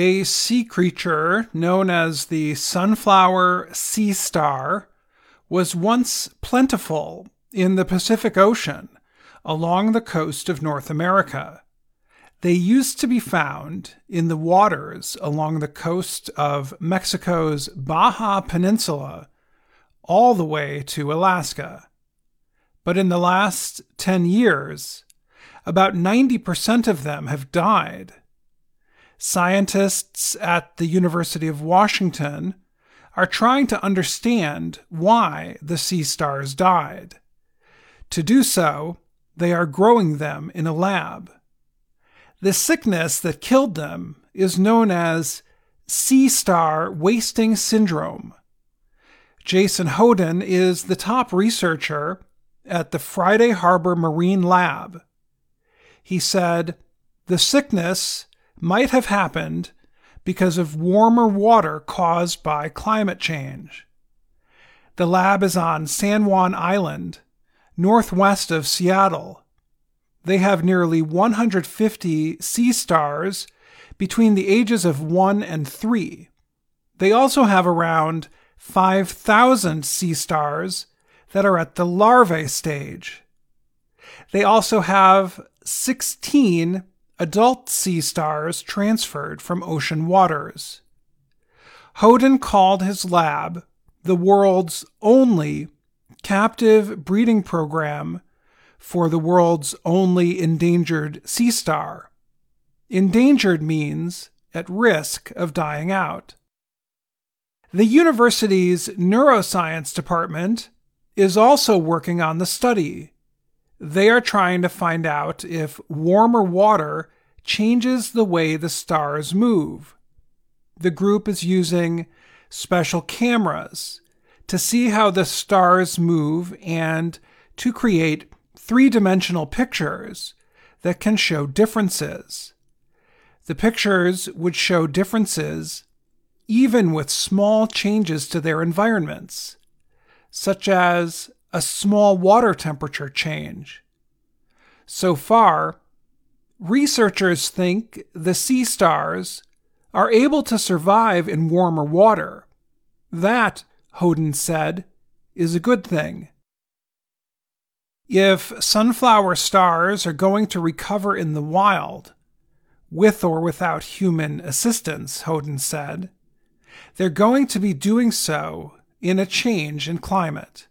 A sea creature known as the sunflower sea star was once plentiful in the Pacific Ocean along the coast of North America. They used to be found in the waters along the coast of Mexico's Baja Peninsula all the way to Alaska. But in the last 10 years, about 90% of them have died. Scientists at the University of Washington are trying to understand why the sea stars died. To do so, they are growing them in a lab. The sickness that killed them is known as sea star wasting syndrome. Jason Hodin is the top researcher at the Friday Harbor Marine Lab. He said, The sickness might have happened because of warmer water caused by climate change. The lab is on San Juan Island, northwest of Seattle. They have nearly 150 sea stars between the ages of 1 and 3. They also have around 5,000 sea stars that are at the larvae stage. They also have 16 adult sea stars transferred from ocean waters. Hodin called his lab the world's only captive breeding program for the world's only endangered sea star. Endangered means at risk of dying out. The university's neuroscience department is also working on the study. They are trying to find out if warmer water changes the way the stars move. The group is using special cameras to see how the stars move and to create three dimensional pictures that can show differences. The pictures would show differences even with small changes to their environments, such as a small water temperature change. So far, researchers think the sea stars are able to survive in warmer water. That, Hodin said, is a good thing. If sunflower stars are going to recover in the wild, with or without human assistance, Hodin said, they're going to be doing so in a change in climate.